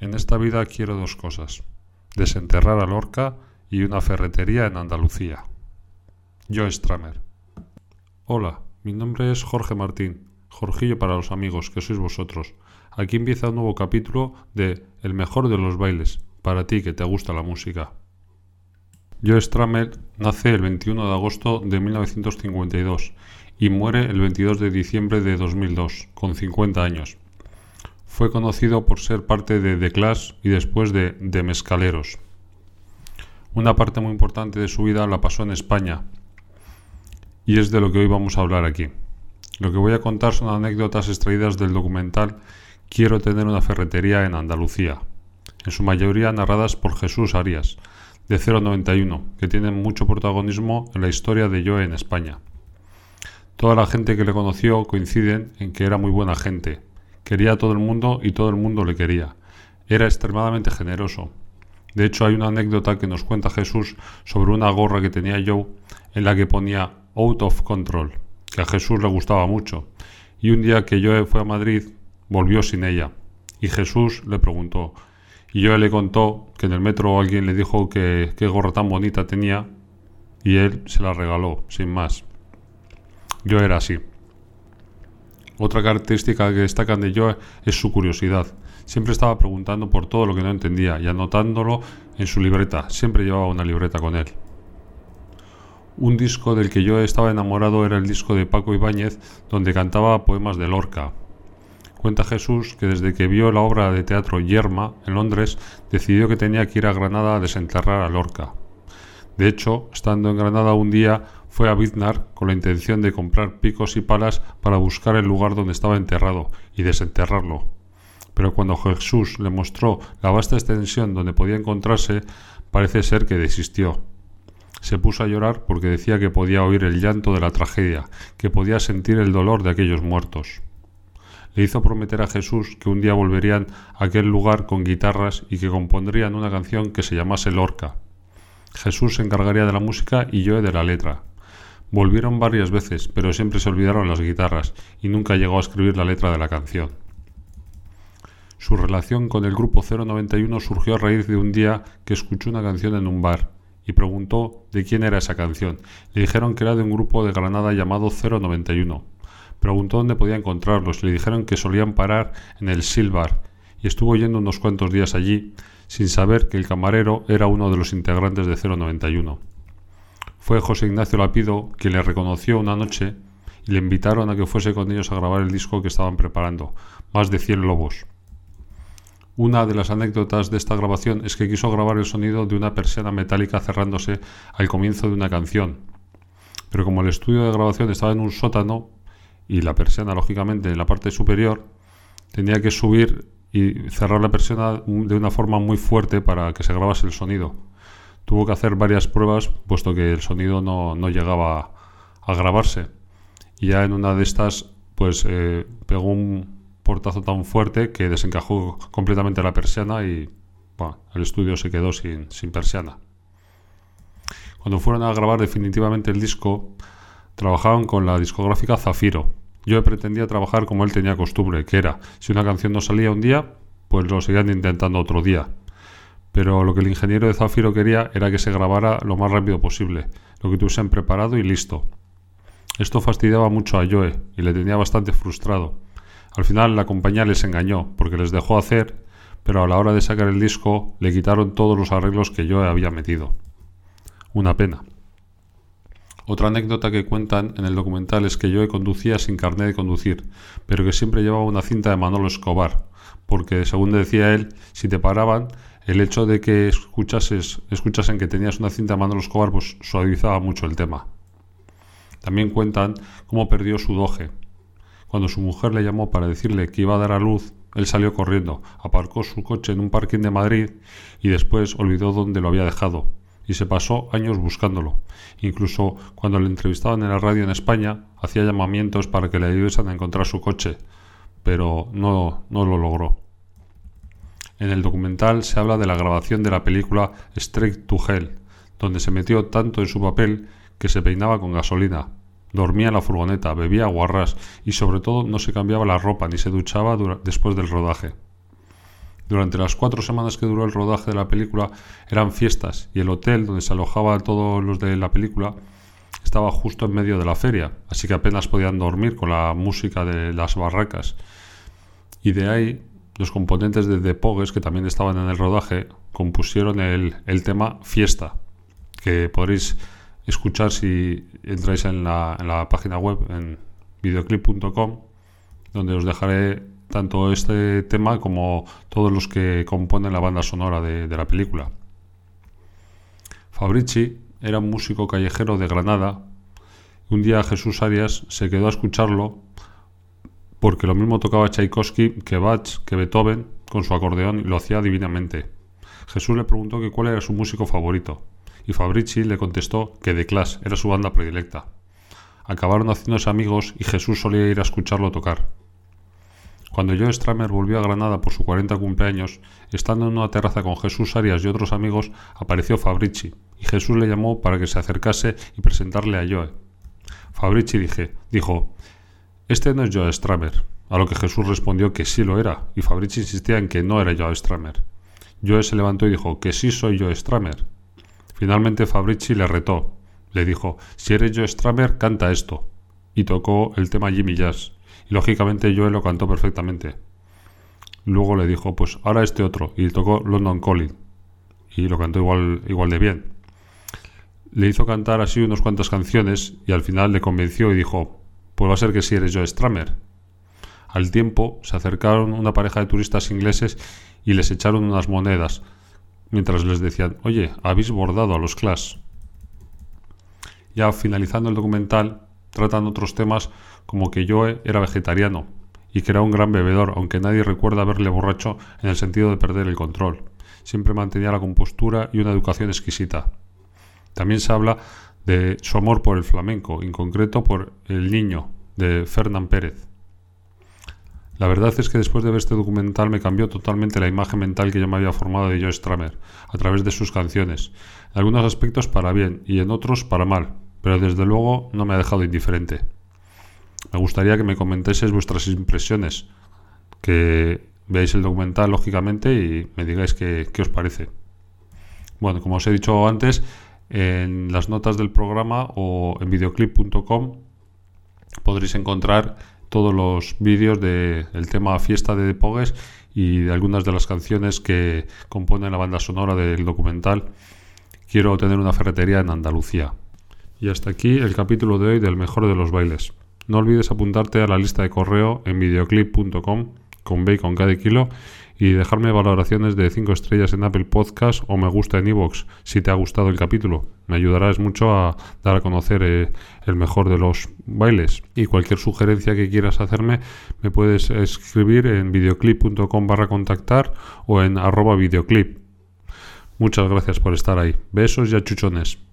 En esta vida quiero dos cosas: desenterrar a Lorca y una ferretería en Andalucía. Joe Stramer. Hola, mi nombre es Jorge Martín, Jorgillo para los amigos, que sois vosotros. Aquí empieza un nuevo capítulo de El mejor de los bailes, para ti que te gusta la música. Joe Stramer nace el 21 de agosto de 1952 y muere el 22 de diciembre de 2002, con 50 años. Fue conocido por ser parte de The Clash y después de The Mescaleros. Una parte muy importante de su vida la pasó en España y es de lo que hoy vamos a hablar aquí. Lo que voy a contar son anécdotas extraídas del documental Quiero tener una ferretería en Andalucía, en su mayoría narradas por Jesús Arias, de 091, que tienen mucho protagonismo en la historia de Joe en España. Toda la gente que le conoció coinciden en que era muy buena gente, quería a todo el mundo y todo el mundo le quería. Era extremadamente generoso. De hecho, hay una anécdota que nos cuenta Jesús sobre una gorra que tenía Joe en la que ponía Out of Control, que a Jesús le gustaba mucho. Y un día que Joe fue a Madrid, volvió sin ella. Y Jesús le preguntó, y yo le contó que en el metro alguien le dijo que qué gorra tan bonita tenía y él se la regaló, sin más. Yo era así. Otra característica que destacan de Joe es su curiosidad. Siempre estaba preguntando por todo lo que no entendía y anotándolo en su libreta. Siempre llevaba una libreta con él. Un disco del que yo estaba enamorado era el disco de Paco Ibáñez, donde cantaba poemas de Lorca, Cuenta Jesús que desde que vio la obra de teatro Yerma en Londres, decidió que tenía que ir a Granada a desenterrar a Lorca. De hecho, estando en Granada un día, fue a Biznar con la intención de comprar picos y palas para buscar el lugar donde estaba enterrado y desenterrarlo. Pero cuando Jesús le mostró la vasta extensión donde podía encontrarse, parece ser que desistió. Se puso a llorar porque decía que podía oír el llanto de la tragedia, que podía sentir el dolor de aquellos muertos le hizo prometer a Jesús que un día volverían a aquel lugar con guitarras y que compondrían una canción que se llamase Lorca. Jesús se encargaría de la música y yo de la letra. Volvieron varias veces, pero siempre se olvidaron las guitarras y nunca llegó a escribir la letra de la canción. Su relación con el grupo 091 surgió a raíz de un día que escuchó una canción en un bar y preguntó de quién era esa canción. Le dijeron que era de un grupo de Granada llamado 091 Preguntó dónde podía encontrarlos. Le dijeron que solían parar en el Silvar y estuvo yendo unos cuantos días allí sin saber que el camarero era uno de los integrantes de 091. Fue José Ignacio Lapido quien le reconoció una noche y le invitaron a que fuese con ellos a grabar el disco que estaban preparando, más de 100 lobos. Una de las anécdotas de esta grabación es que quiso grabar el sonido de una persiana metálica cerrándose al comienzo de una canción. Pero como el estudio de grabación estaba en un sótano, y la persiana, lógicamente, en la parte superior, tenía que subir y cerrar la persiana de una forma muy fuerte para que se grabase el sonido. Tuvo que hacer varias pruebas, puesto que el sonido no, llegaba a grabarse. Y ya en una de estas, pues eh, pegó un portazo tan fuerte que desencajó completamente la persiana y el estudio se quedó sin, sin persiana. Cuando fueron a grabar definitivamente el disco, trabajaban con la discográfica Zafiro, yo pretendía trabajar como él tenía costumbre, que era, si una canción no salía un día, pues lo seguían intentando otro día. Pero lo que el ingeniero de Zafiro quería era que se grabara lo más rápido posible, lo que tuviesen preparado y listo. Esto fastidiaba mucho a Joe y le tenía bastante frustrado. Al final la compañía les engañó porque les dejó hacer, pero a la hora de sacar el disco le quitaron todos los arreglos que Joe había metido. Una pena. Otra anécdota que cuentan en el documental es que yo conducía sin carnet de conducir, pero que siempre llevaba una cinta de Manolo Escobar, porque según decía él, si te paraban, el hecho de que escuchases, escuchasen que tenías una cinta de Manolo Escobar, pues suavizaba mucho el tema. También cuentan cómo perdió su doje. Cuando su mujer le llamó para decirle que iba a dar a luz, él salió corriendo, aparcó su coche en un parking de Madrid y después olvidó dónde lo había dejado, y se pasó años buscándolo. Incluso cuando le entrevistaban en la radio en España, hacía llamamientos para que le ayudasen a encontrar su coche, pero no, no lo logró. En el documental se habla de la grabación de la película Straight to Hell, donde se metió tanto en su papel que se peinaba con gasolina. dormía en la furgoneta, bebía guarras y sobre todo no se cambiaba la ropa ni se duchaba después del rodaje. Durante las cuatro semanas que duró el rodaje de la película eran fiestas y el hotel donde se alojaba todos los de la película estaba justo en medio de la feria, así que apenas podían dormir con la música de las barracas. Y de ahí los componentes de The Pogues, que también estaban en el rodaje, compusieron el, el tema Fiesta, que podréis escuchar si entráis en la, en la página web en videoclip.com, donde os dejaré tanto este tema como todos los que componen la banda sonora de, la película. Fabrici era un músico callejero de Granada. Un día Jesús Arias se quedó a escucharlo porque lo mismo tocaba Tchaikovsky que Bach, que Beethoven con su acordeón y lo hacía divinamente. Jesús le preguntó que cuál era su músico favorito y Fabrici le contestó que The Clash era su banda predilecta. Acabaron haciéndose amigos y Jesús solía ir a escucharlo tocar. Cuando Joe Stramer volvió a Granada por su 40 cumpleaños, estando en una terraza con Jesús Arias y otros amigos, apareció Fabrici, y Jesús le llamó para que se acercase y presentarle a Joe. Fabrici dije, dijo, Este no es Joe Stramer, a lo que Jesús respondió que sí lo era, y Fabrici insistía en que no era Joe Stramer. Joe se levantó y dijo, que sí soy Joe Stramer. Finalmente Fabrici le retó. Le dijo, si eres Joe Stramer, canta esto. Y tocó el tema Jimmy Jazz. Y lógicamente Joe lo cantó perfectamente. Luego le dijo, pues ahora este otro. Y tocó London Calling. Y lo cantó igual, igual de bien. Le hizo cantar así unas cuantas canciones y al final le convenció y dijo, pues va a ser que si eres Joe Stramer. Al tiempo se acercaron una pareja de turistas ingleses y les echaron unas monedas mientras les decían, oye, habéis bordado a los Clash. Ya finalizando el documental, tratan otros temas como que Joe era vegetariano y que era un gran bebedor, aunque nadie recuerda haberle borracho en el sentido de perder el control. Siempre mantenía la compostura y una educación exquisita. También se habla de su amor por el flamenco, en concreto por El Niño, de Fernán Pérez. La verdad es que después de ver este documental me cambió totalmente la imagen mental que yo me había formado de Joe Stramer a través de sus canciones, en algunos aspectos para bien y en otros para mal, pero desde luego no me ha dejado indiferente. Me gustaría que me comentéis vuestras impresiones, que veáis el documental lógicamente y me digáis qué, qué os parece. Bueno, como os he dicho antes, en las notas del programa o en videoclip.com podréis encontrar todos los vídeos del tema Fiesta de Pogues y de algunas de las canciones que componen la banda sonora del documental Quiero tener una ferretería en Andalucía. Y hasta aquí el capítulo de hoy del mejor de los bailes. No olvides apuntarte a la lista de correo en videoclip.com con bacon cada kilo y dejarme valoraciones de 5 estrellas en Apple Podcast o me gusta en iVoox si te ha gustado el capítulo. Me ayudarás mucho a dar a conocer eh, el mejor de los bailes. Y cualquier sugerencia que quieras hacerme me puedes escribir en videoclip.com barra contactar o en arroba videoclip. Muchas gracias por estar ahí. Besos y achuchones.